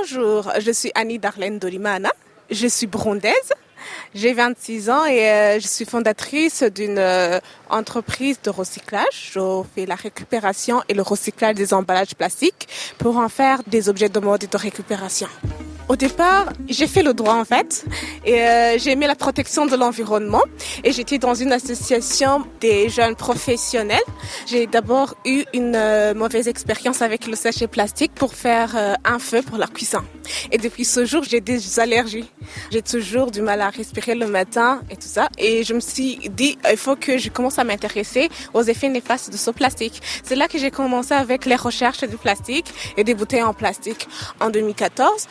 Bonjour, je suis Annie Darlene Dolimana. Je suis burundaise. J'ai 26 ans et euh, je suis fondatrice d'une euh, entreprise de recyclage. Je fais la récupération et le recyclage des emballages plastiques pour en faire des objets de mode et de récupération. Au départ, j'ai fait le droit en fait et euh, j'ai aimé la protection de l'environnement et j'étais dans une association des jeunes professionnels. J'ai d'abord eu une euh, mauvaise expérience avec le sachet plastique pour faire euh, un feu pour la cuisson. Et depuis ce jour, j'ai des allergies. J'ai toujours du mal à respirer le matin et tout ça. Et je me suis dit, il faut que je commence à m'intéresser aux effets néfastes de ce plastique. C'est là que j'ai commencé avec les recherches du plastique et des bouteilles en plastique en 2014.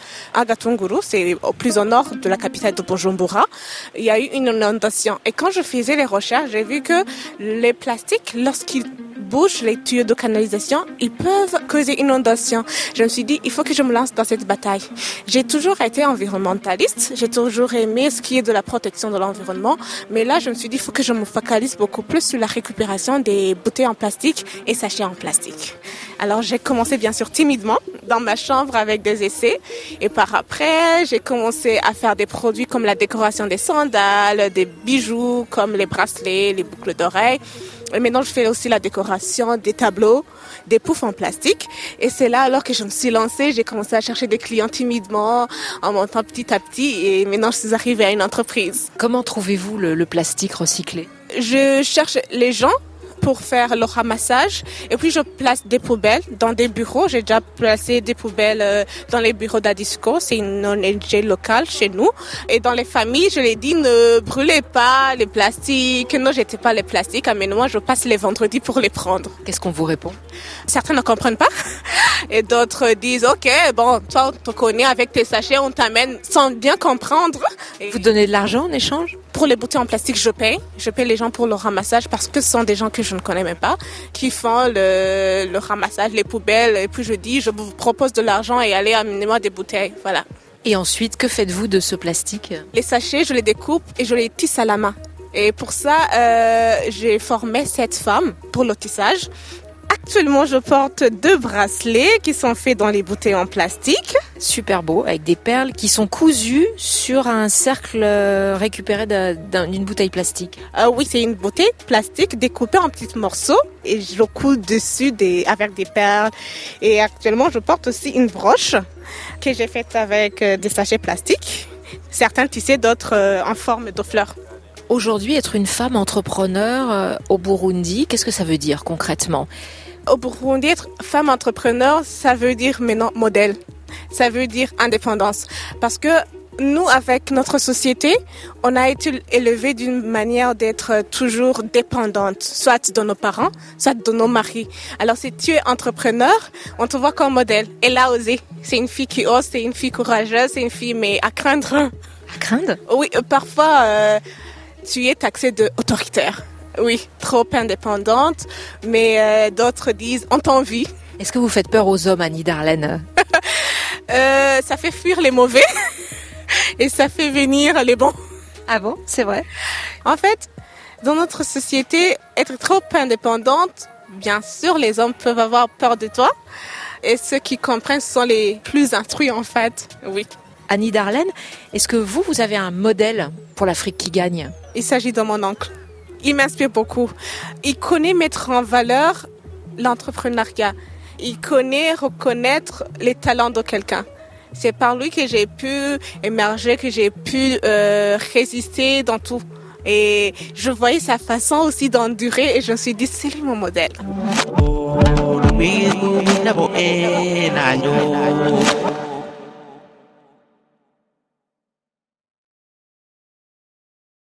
C'est au plus au nord de la capitale de Bujumbura, il y a eu une inondation. Et quand je faisais les recherches, j'ai vu que les plastiques, lorsqu'ils bougent les tuyaux de canalisation, ils peuvent causer inondation. Je me suis dit, il faut que je me lance dans cette bataille. J'ai toujours été environnementaliste, j'ai toujours aimé ce qui est de la protection de l'environnement, mais là, je me suis dit, il faut que je me focalise beaucoup plus sur la récupération des bouteilles en plastique et sachets en plastique. Alors, j'ai commencé bien sûr timidement dans ma chambre avec des essais et par après, j'ai commencé à faire des produits comme la décoration des sandales, des bijoux comme les bracelets, les boucles d'oreilles. Et maintenant, je fais aussi la décoration des tableaux, des poufs en plastique. Et c'est là alors que je me suis lancée. J'ai commencé à chercher des clients timidement, en montant petit à petit. Et maintenant, je suis arrivée à une entreprise. Comment trouvez-vous le, le plastique recyclé? Je cherche les gens pour faire le ramassage. Et puis je place des poubelles dans des bureaux. J'ai déjà placé des poubelles euh, dans les bureaux d'Adisco. C'est une ONG locale chez nous. Et dans les familles, je les dis ne brûlez pas les plastiques. Ne jetez pas les plastiques. Amène-moi, je passe les vendredis pour les prendre. Qu'est-ce qu'on vous répond? Certains ne comprennent pas. Et d'autres disent, OK, bon, toi, on te connaît avec tes sachets, on t'amène sans bien comprendre. Et vous donnez de l'argent en échange? Pour les bouteilles en plastique, je paye. Je paye les gens pour le ramassage parce que ce sont des gens que je ne connais même pas qui font le, le ramassage, les poubelles. Et puis je dis, je vous propose de l'argent et allez amenez-moi des bouteilles. Voilà. Et ensuite, que faites-vous de ce plastique? Les sachets, je les découpe et je les tisse à la main. Et pour ça, euh, j'ai formé cette femme pour le tissage. Actuellement, je porte deux bracelets qui sont faits dans les bouteilles en plastique. Super beau, avec des perles qui sont cousues sur un cercle euh, récupéré d'une bouteille plastique. Euh, oui, c'est une bouteille plastique découpée en petits morceaux et je coule dessus des, avec des perles. Et actuellement, je porte aussi une broche que j'ai faite avec euh, des sachets plastiques. Certains tissés, d'autres en forme de fleurs. Aujourd'hui, être une femme entrepreneur au Burundi, qu'est-ce que ça veut dire concrètement? Au Burundi, être femme entrepreneur, ça veut dire maintenant modèle. Ça veut dire indépendance. Parce que nous, avec notre société, on a été élevé d'une manière d'être toujours dépendante, soit de nos parents, soit de nos maris. Alors, si tu es entrepreneur, on te voit comme modèle. Elle a osé. C'est une fille qui ose, c'est une fille courageuse, c'est une fille, mais à craindre. À craindre? Oui, parfois, euh, tu es taxé de autoritaire. Oui, trop indépendante, mais euh, d'autres disent on t'envie. Est-ce que vous faites peur aux hommes, Annie Darlene euh, Ça fait fuir les mauvais et ça fait venir les bons. Ah bon? C'est vrai? En fait, dans notre société, être trop indépendante, bien sûr, les hommes peuvent avoir peur de toi. Et ceux qui comprennent sont les plus instruits, en fait. Oui. Annie Darlene, est-ce que vous, vous avez un modèle pour l'Afrique qui gagne? Il s'agit de mon oncle. Il m'inspire beaucoup. Il connaît mettre en valeur l'entrepreneuriat. Il connaît reconnaître les talents de quelqu'un. C'est par lui que j'ai pu émerger, que j'ai pu euh, résister dans tout. Et je voyais sa façon aussi d'endurer et je me suis dit, c'est lui mon modèle. Oh,